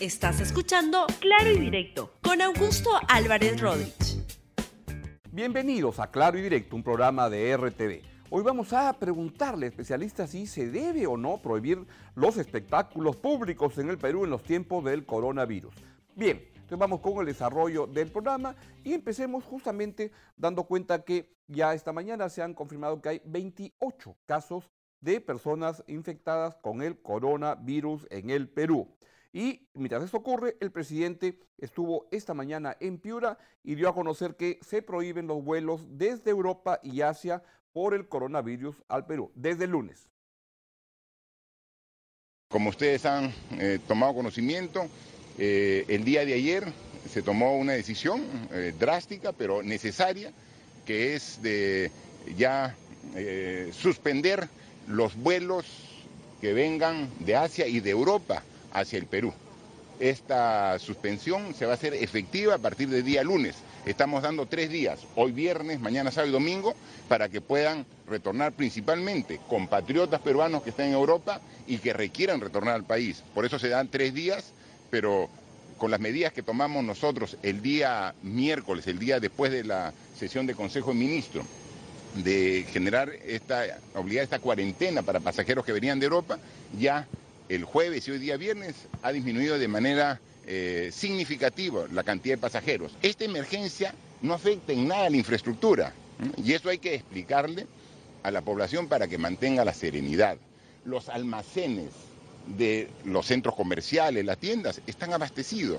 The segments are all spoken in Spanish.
Estás escuchando Claro y Directo con Augusto Álvarez Rodríguez. Bienvenidos a Claro y Directo, un programa de RTV. Hoy vamos a preguntarle especialistas si se debe o no prohibir los espectáculos públicos en el Perú en los tiempos del coronavirus. Bien, entonces vamos con el desarrollo del programa y empecemos justamente dando cuenta que ya esta mañana se han confirmado que hay 28 casos de personas infectadas con el coronavirus en el Perú. Y mientras esto ocurre, el presidente estuvo esta mañana en Piura y dio a conocer que se prohíben los vuelos desde Europa y Asia por el coronavirus al Perú, desde el lunes. Como ustedes han eh, tomado conocimiento, eh, el día de ayer se tomó una decisión eh, drástica pero necesaria, que es de ya suspender los vuelos que vengan de Asia y de Europa hacia el Perú. Esta suspensión se va a hacer efectiva a partir del día lunes. Estamos dando tres días, hoy viernes, mañana sábado y domingo, para que puedan retornar principalmente compatriotas peruanos que están en Europa y que requieran retornar al país. Por eso se dan tres días, pero con las medidas que tomamos nosotros el día miércoles, el día después de la sesión de Consejo de Ministros, de generar esta, obligar esta cuarentena para pasajeros que venían de Europa, ya el jueves y hoy día viernes ha disminuido de manera eh, significativa la cantidad de pasajeros. Esta emergencia no afecta en nada a la infraestructura y eso hay que explicarle a la población para que mantenga la serenidad. Los almacenes de los centros comerciales, las tiendas, están abastecidos.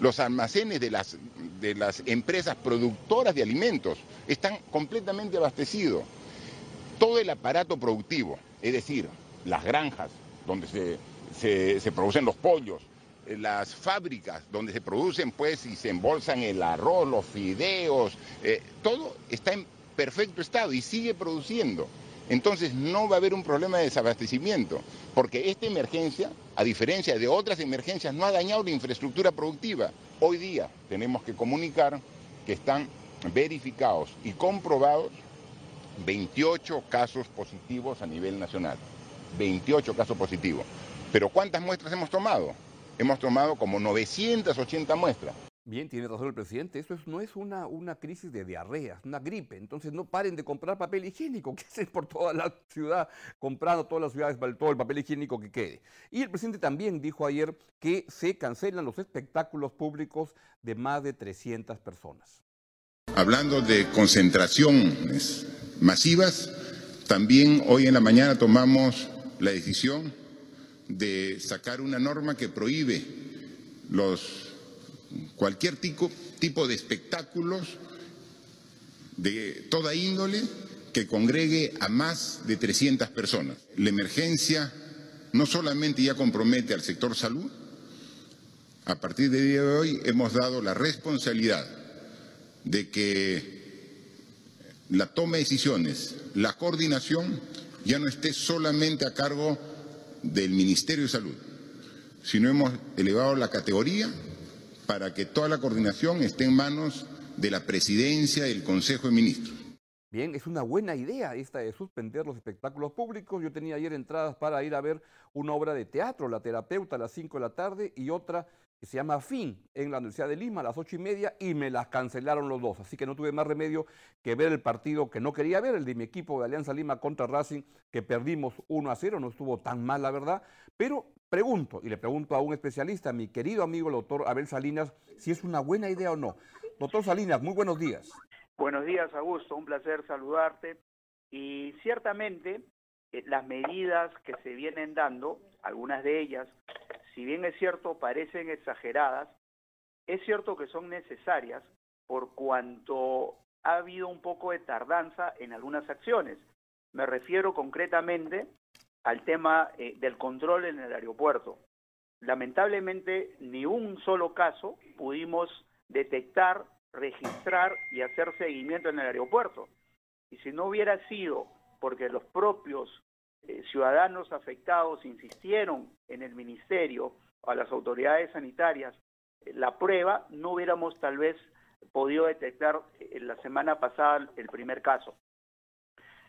Los almacenes de las, de las empresas productoras de alimentos están completamente abastecidos. Todo el aparato productivo, es decir, las granjas, donde se, producen los pollos, eh, las fábricas donde se producen pues y se embolsan el arroz, los fideos, eh, todo está en perfecto estado y sigue produciendo. Entonces no va a haber un problema de desabastecimiento, porque esta emergencia, a diferencia de otras emergencias, no ha dañado la infraestructura productiva. Hoy día tenemos que comunicar que están verificados y comprobados 28 casos positivos a nivel nacional. 28 casos positivos. Pero ¿cuántas muestras hemos tomado? Hemos tomado como 980 muestras. Bien, tiene razón el presidente, eso no es una, una crisis de diarrea, es una gripe. Entonces no paren de comprar papel higiénico, que es por toda la ciudad, comprando todas las ciudades todo el papel higiénico que quede. Y el presidente también dijo ayer que se cancelan los espectáculos públicos de más de 300 personas. Hablando de concentraciones masivas, también hoy en la mañana tomamos la decisión de sacar una norma que prohíbe los, cualquier tipo, tipo de espectáculos de toda índole que congregue a más de 300 personas. La emergencia no solamente ya compromete al sector salud, a partir del día de hoy hemos dado la responsabilidad de que la toma de decisiones, la coordinación ya no esté solamente a cargo del Ministerio de Salud, sino hemos elevado la categoría para que toda la coordinación esté en manos de la presidencia del Consejo de Ministros. Bien, es una buena idea esta de suspender los espectáculos públicos. Yo tenía ayer entradas para ir a ver una obra de teatro, La Terapeuta, a las 5 de la tarde, y otra se llama FIN en la Universidad de Lima a las ocho y media y me las cancelaron los dos. Así que no tuve más remedio que ver el partido que no quería ver, el de mi equipo de Alianza Lima contra Racing, que perdimos 1 a 0, no estuvo tan mal la verdad. Pero pregunto, y le pregunto a un especialista, mi querido amigo el doctor Abel Salinas, si es una buena idea o no. Doctor Salinas, muy buenos días. Buenos días, Augusto, un placer saludarte. Y ciertamente eh, las medidas que se vienen dando, algunas de ellas, si bien es cierto, parecen exageradas, es cierto que son necesarias por cuanto ha habido un poco de tardanza en algunas acciones. Me refiero concretamente al tema eh, del control en el aeropuerto. Lamentablemente, ni un solo caso pudimos detectar, registrar y hacer seguimiento en el aeropuerto. Y si no hubiera sido porque los propios eh, ciudadanos afectados insistieron en el ministerio a las autoridades sanitarias eh, la prueba, no hubiéramos tal vez podido detectar eh, la semana pasada el primer caso.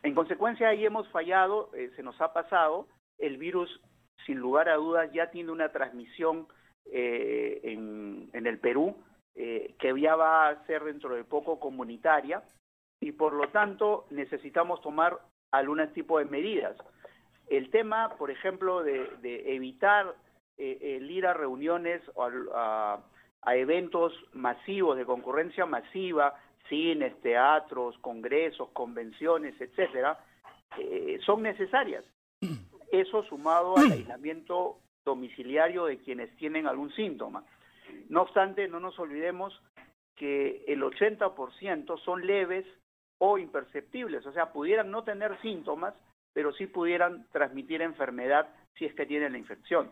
En consecuencia, ahí hemos fallado, se nos ha pasado, el virus sin lugar a dudas ya tiene una transmisión en, el Perú, que ya va a ser dentro de poco comunitaria y por lo tanto necesitamos tomar algún tipo de medidas. El tema, por ejemplo, de, evitar eh, el ir a reuniones o a, a, eventos masivos de concurrencia masiva, cines, teatros, congresos, convenciones, etcétera, eh, son necesarias. Eso sumado al aislamiento domiciliario de quienes tienen algún síntoma. No obstante, no nos olvidemos que el 80% son leves o imperceptibles, o sea, pudieran no tener síntomas, pero sí pudieran transmitir enfermedad si es que tienen la infección.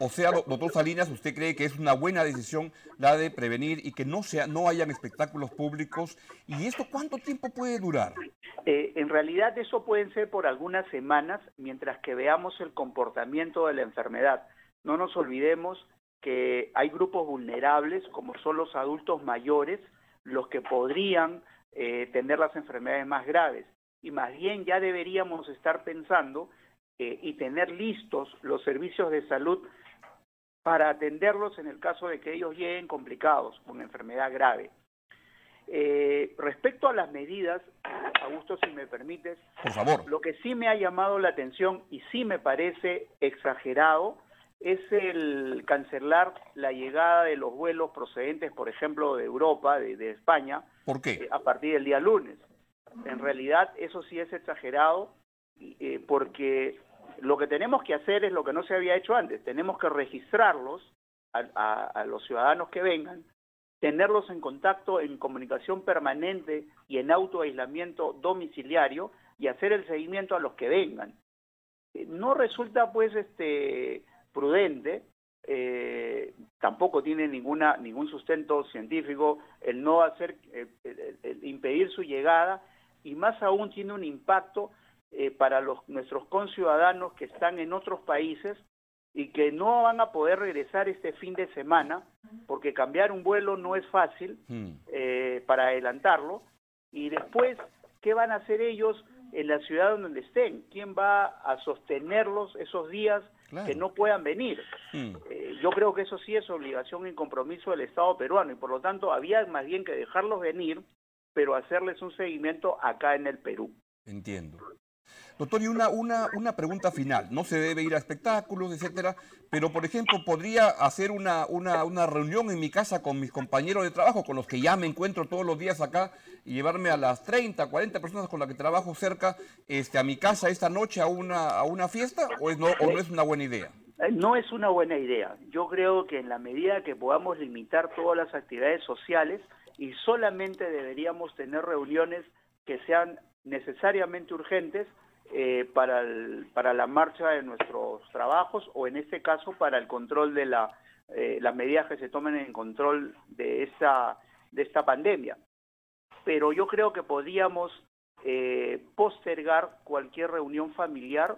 O sea, doctor Salinas, ¿usted cree que es una buena decisión la de prevenir y que no, sea, no hayan espectáculos públicos? ¿Y esto cuánto tiempo puede durar? Eh, en realidad eso pueden ser por algunas semanas mientras que veamos el comportamiento de la enfermedad. No nos olvidemos que hay grupos vulnerables como son los adultos mayores, los que podrían eh, tener las enfermedades más graves. Y más bien ya deberíamos estar pensando eh, y tener listos los servicios de salud para atenderlos en el caso de que ellos lleguen complicados, con enfermedad grave. Eh, respecto a las medidas, Augusto, si me permites, Por favor. lo que sí me ha llamado la atención y sí me parece exagerado es el cancelar la llegada de los vuelos procedentes, por ejemplo, de Europa, de, de España, ¿Por qué? Eh, a partir del día lunes. En realidad, eso sí es exagerado eh, porque lo que tenemos que hacer es lo que no se había hecho antes. Tenemos que registrarlos a, los ciudadanos que vengan, tenerlos en contacto, en comunicación permanente y en autoaislamiento domiciliario y hacer el seguimiento a los que vengan. Eh, no resulta pues este prudente, eh, tampoco tiene ninguna ningún sustento científico el no hacer el impedir su llegada y más aún tiene un impacto eh, para los, nuestros conciudadanos que están en otros países y que no van a poder regresar este fin de semana, porque cambiar un vuelo no es fácil Hmm. eh, para adelantarlo, y después, ¿qué van a hacer ellos en la ciudad donde estén? ¿Quién va a sostenerlos esos días Claro. que no puedan venir? Hmm. Eh, yo creo que eso sí es obligación y compromiso del Estado peruano, y por lo tanto había más bien que dejarlos venir, pero hacerles un seguimiento acá en el Perú. Entiendo. Doctor, y una, una, una pregunta final. No se debe ir a espectáculos, etcétera, pero por ejemplo, podría hacer una, una, una reunión en mi casa con mis compañeros de trabajo, con los que ya me encuentro todos los días acá, y llevarme a las 30, 40 personas con las que trabajo cerca este, a mi casa esta noche a una, a una fiesta, o, es no, o no es una buena idea? Eh, No es una buena idea. Yo creo que en la medida que podamos limitar todas las actividades sociales y solamente deberíamos tener reuniones que sean necesariamente urgentes eh, para, para la marcha de nuestros trabajos o en este caso para el control de la, eh, las medidas que se tomen en control de esta, de esta pandemia. Pero yo creo que podríamos eh, postergar cualquier reunión familiar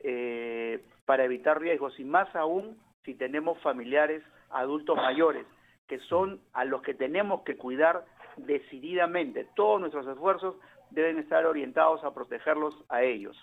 eh, para evitar riesgos y más aún si tenemos familiares adultos mayores, que son a los que tenemos que cuidar decididamente. Todos nuestros esfuerzos deben estar orientados a protegerlos a ellos.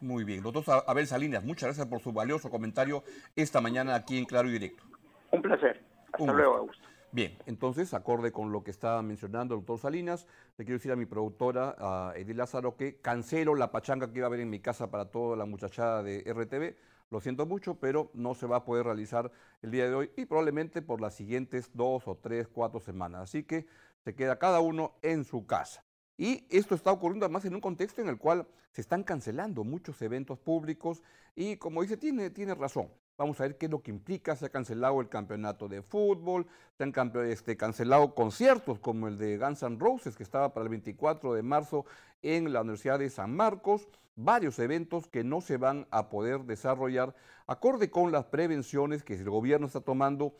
Muy bien. Doctor Abel Salinas, muchas gracias por su valioso comentario esta mañana aquí en Claro y Directo. Un placer. Hasta Un luego, gusto. Augusto. Bien, entonces, acorde con lo que estaba mencionando el doctor Salinas, le quiero decir a mi productora, a Edith Lázaro, que cancelo la pachanga que iba a haber en mi casa para toda la muchachada de RTV. Lo siento mucho, pero no se va a poder realizar el día de hoy y probablemente por las siguientes dos o tres, cuatro semanas. Así que se queda cada uno en su casa. Y esto está ocurriendo además en un contexto en el cual se están cancelando muchos eventos públicos y como dice, tiene, tiene razón. Vamos a ver qué es lo que implica. Se ha cancelado el campeonato de fútbol, se han este, cancelado conciertos como el de Guns N' Roses, que estaba para el 24 de marzo en la Universidad de San Marcos. Varios eventos que no se van a poder desarrollar acorde con las prevenciones que el gobierno está tomando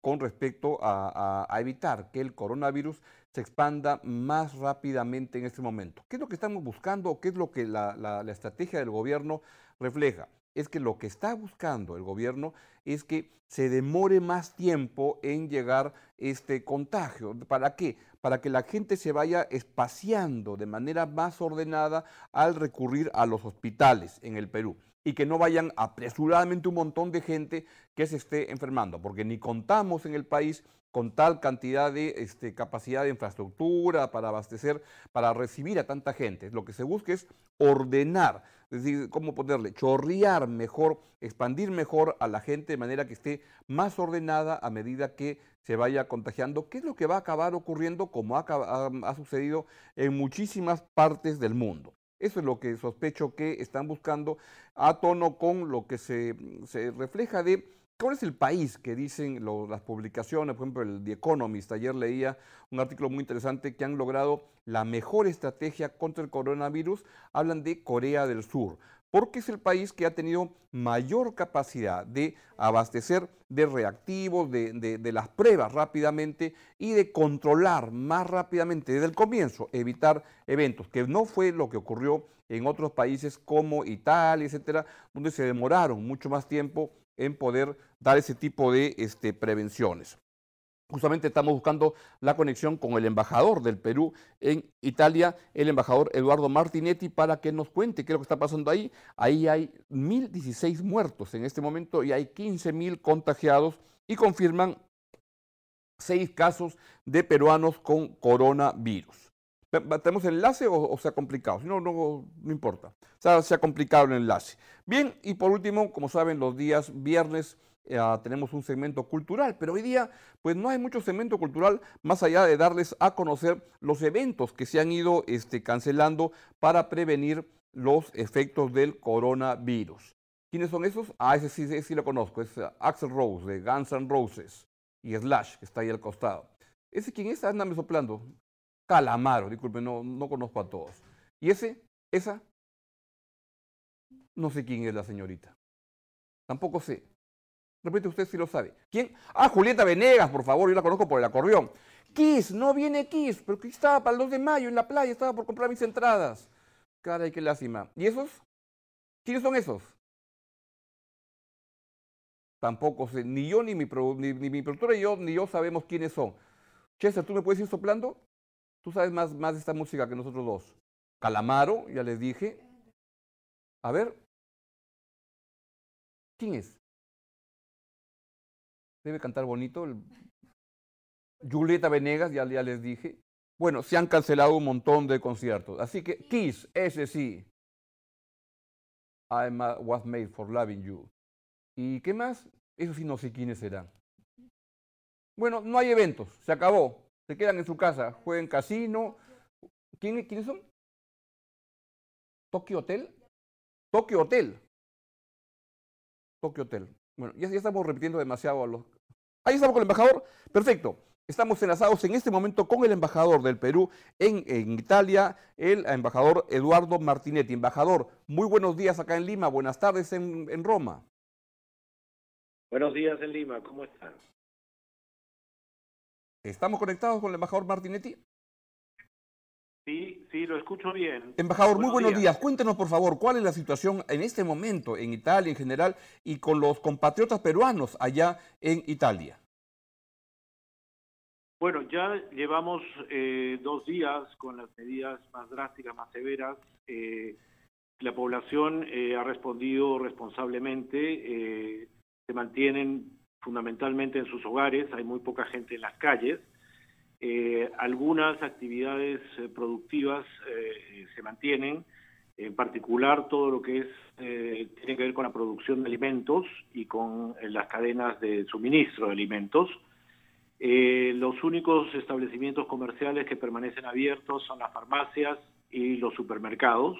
con respecto a, evitar que el coronavirus se expanda más rápidamente en este momento. ¿Qué es lo que estamos buscando o qué es lo que la- la estrategia del gobierno refleja? Es que lo que está buscando el gobierno es que se demore más tiempo en llegar este contagio. ¿Para qué? Para que la gente se vaya espaciando de manera más ordenada al recurrir a los hospitales en el Perú. Y que no vayan apresuradamente un montón de gente que se esté enfermando, porque ni contamos en el país con tal cantidad de este, capacidad de infraestructura para abastecer, para recibir a tanta gente. Lo que se busca es ordenar, es decir, cómo ponerle, chorrear mejor, expandir mejor a la gente de manera que esté más ordenada a medida que se vaya contagiando, ¿Qué es lo que va a acabar ocurriendo como ha, ha sucedido en muchísimas partes del mundo. Eso es lo que sospecho que están buscando a tono con lo que se, se refleja de ¿Cuál es el país que dicen las publicaciones? Por ejemplo, el The Economist. Ayer leía un artículo muy interesante que han logrado la mejor estrategia contra el coronavirus. Hablan de Corea del Sur, porque es el país que ha tenido mayor capacidad de abastecer de reactivos, de, las pruebas rápidamente y de controlar más rápidamente desde el comienzo, evitar eventos, que no fue lo que ocurrió en otros países como Italia, etcétera, donde se demoraron mucho más tiempo en poder dar ese tipo de este, prevenciones. Justamente estamos buscando la conexión con el embajador del Perú en Italia, el embajador Eduardo Martinetti, para que nos cuente qué es lo que está pasando ahí. Ahí hay 1.016 muertos en este momento y hay 15.000 contagiados y confirman seis casos de peruanos con coronavirus. ¿Tenemos enlace o, se ha complicado? Si no, no, no importa. O sea, se ha complicado el enlace. Bien, y por último, como saben, los días viernes eh, tenemos un segmento cultural, pero hoy día pues no hay mucho segmento cultural más allá de darles a conocer los eventos que se han ido este, cancelando para prevenir los efectos del coronavirus. ¿Quiénes son esos? Ah, ese sí, ese sí lo conozco, es uh, Axel Rose de Guns N' Roses y Slash, que está ahí al costado. ¿Ese quién es? Ándame soplando. Calamaro, disculpe, no, no conozco a todos. Y ese, esa, no sé quién es la señorita. Tampoco sé. Repite usted si lo sabe. ¿Quién? Ah, Julieta Venegas, por favor, yo la conozco por el acordeón. Kiss, no viene Kiss, pero que estaba para el 2 de mayo en la playa, estaba por comprar mis entradas. Caray, qué lástima. ¿Y esos? ¿Quiénes son esos? Tampoco sé, ni yo, ni mi, ni, ni mi productora, y yo, ni yo sabemos quiénes son. Chester, ¿tú me puedes ir soplando? Tú sabes más, más de esta música que nosotros dos. Calamaro, ya les dije. A ver. ¿Quién es? Debe cantar bonito. Julieta Venegas, ya, ya les dije. Bueno, se han cancelado un montón de conciertos. Así que Kiss, ese sí. I was made for loving you. ¿Y qué más? Eso sí no sé quiénes serán. Bueno, no hay eventos, se acabó se quedan en su casa, juegan casino. ¿Quién, ¿Quiénes son? ¿Tokyo Hotel? Tokyo Hotel. Tokyo Hotel. Bueno, ya, estamos repitiendo demasiado a los... Ahí estamos con el embajador. Perfecto. Estamos enlazados en este momento con el embajador del Perú en, en, Italia, el embajador Eduardo Martinetti. Embajador, muy buenos días acá en Lima, buenas tardes en, en Roma. Buenos días en Lima, ¿cómo están? ¿Estamos conectados con el embajador Martinetti? Sí, sí, lo escucho bien. Embajador, muy buenos días. Cuéntenos, por favor, cuál es la situación en este momento en Italia en general y con los compatriotas peruanos allá en Italia. Bueno, ya llevamos eh, dos días con las medidas más drásticas, más severas. Eh, la población eh, ha respondido responsablemente. se mantienen fundamentalmente en sus hogares, hay muy poca gente en las calles. Eh, algunas actividades eh, productivas eh, se mantienen, en particular todo lo que tiene que ver con la producción de alimentos y con las cadenas de suministro de alimentos. los únicos establecimientos comerciales que permanecen abiertos son las farmacias y los supermercados.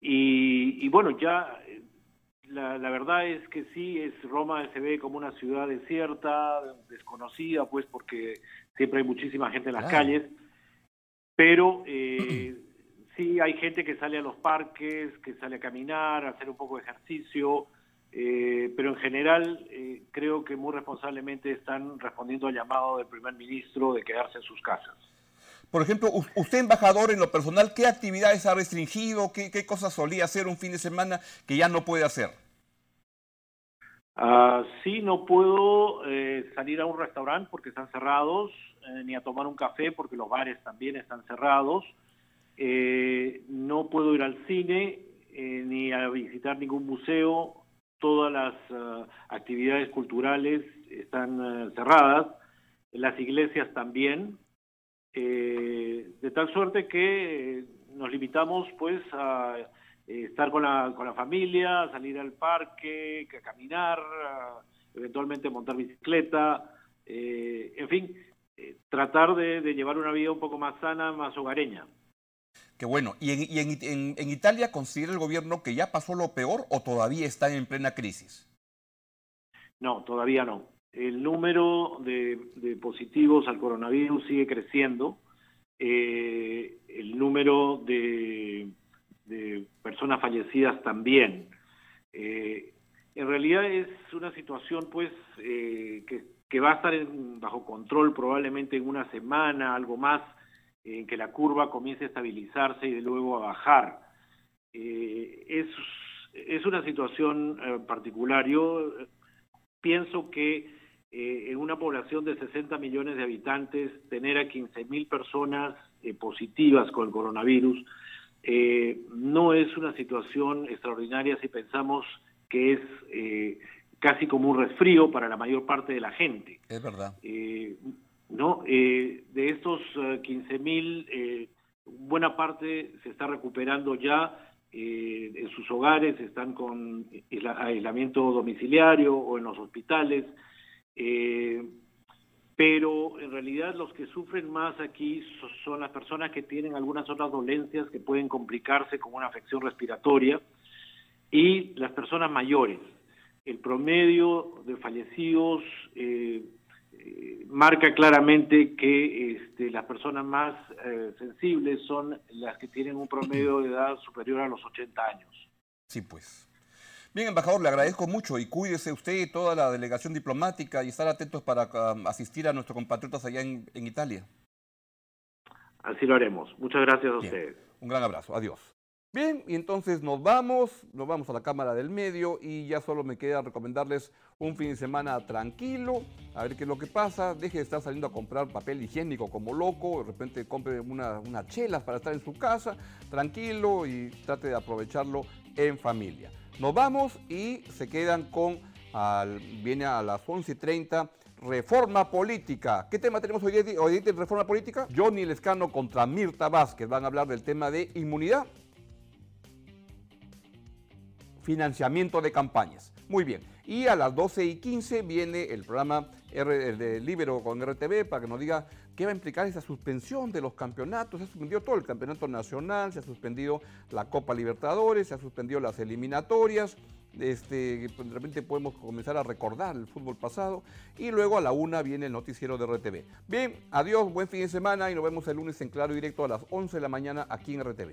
y, bueno, ya la, verdad es que sí, es Roma se ve como una ciudad desierta, desconocida, pues porque siempre hay muchísima gente en las calles, pero eh, sí hay gente que sale a los parques, que sale a caminar, a hacer un poco de ejercicio, eh, pero en general eh, creo que muy responsablemente están respondiendo al llamado del primer ministro de quedarse en sus casas. Por ejemplo, usted embajador en lo personal, ¿qué actividades ha restringido? ¿Qué, cosas solía hacer un fin de semana que ya no puede hacer? Ah, sí, no puedo eh, salir a un restaurante porque están cerrados, eh, ni a tomar un café porque los bares también están cerrados. Eh, no puedo ir al cine ni a visitar ningún museo. Todas las actividades culturales están cerradas, las iglesias también, de tal suerte que nos limitamos pues a estar con la, con la familia, salir al parque, a caminar, eventualmente montar bicicleta, en fin, tratar de, llevar una vida un poco más sana, más hogareña. Qué bueno. ¿Y, en, Italia considera el gobierno que ya pasó lo peor o todavía está en plena crisis? No, todavía no. El número de, positivos al coronavirus sigue creciendo. Eh, el número de, personas fallecidas también. Eh, en realidad es una situación pues eh, que va a estar bajo control probablemente en una semana, algo más, en que la curva comience a estabilizarse y de luego a bajar. Es, es, una situación particular. Yo pienso que en una población de 60 millones de habitantes, tener a 15 mil personas positivas con el coronavirus no es una situación extraordinaria si pensamos que es casi como un resfrío para la mayor parte de la gente. Es verdad. Eh, ¿no? Eh, de estos 15 eh, mil, buena parte se está recuperando ya en sus hogares, están con aislamiento domiciliario o en los hospitales, pero en realidad los que sufren más aquí son las personas que tienen algunas otras dolencias que pueden complicarse con una afección respiratoria y las personas mayores el promedio de fallecidos eh, eh, marca claramente que este, las personas más eh, sensibles son las que tienen un promedio de edad superior a los 80 años. Sí, pues. Bien, embajador, le agradezco mucho y cuídese usted y toda la delegación diplomática y estar atentos para um, asistir a nuestros compatriotas allá en, Italia. Así lo haremos. Muchas gracias a ustedes. Un gran abrazo. Adiós. Bien, y entonces nos vamos, nos vamos a la Cámara del Medio y ya solo me queda recomendarles un fin de semana tranquilo, a ver qué es lo que pasa, deje de estar saliendo a comprar papel higiénico como loco, de repente compre unas una chelas para estar en su casa, tranquilo y trate de aprovecharlo en familia. Nos vamos y se quedan con, viene a las 11.30 reforma política. ¿Qué tema tenemos hoy, hoy en reforma política? Johnny Lescano contra Mirta Vázquez. Van a hablar del tema de inmunidad financiamiento de campañas. Muy bien. Y a las 12 y 15 viene el programa R, de Libero con RTV para que nos diga qué va a implicar esa suspensión de los campeonatos. Se ha suspendido todo el campeonato nacional, se ha suspendido la Copa Libertadores, se ha suspendido las eliminatorias. Este, pues, de repente podemos comenzar a recordar el fútbol pasado y luego a la una viene el noticiero de RTV. Bien, adiós, buen fin de semana y nos vemos el lunes en Claro Directo a las 11 de la mañana aquí en RTV.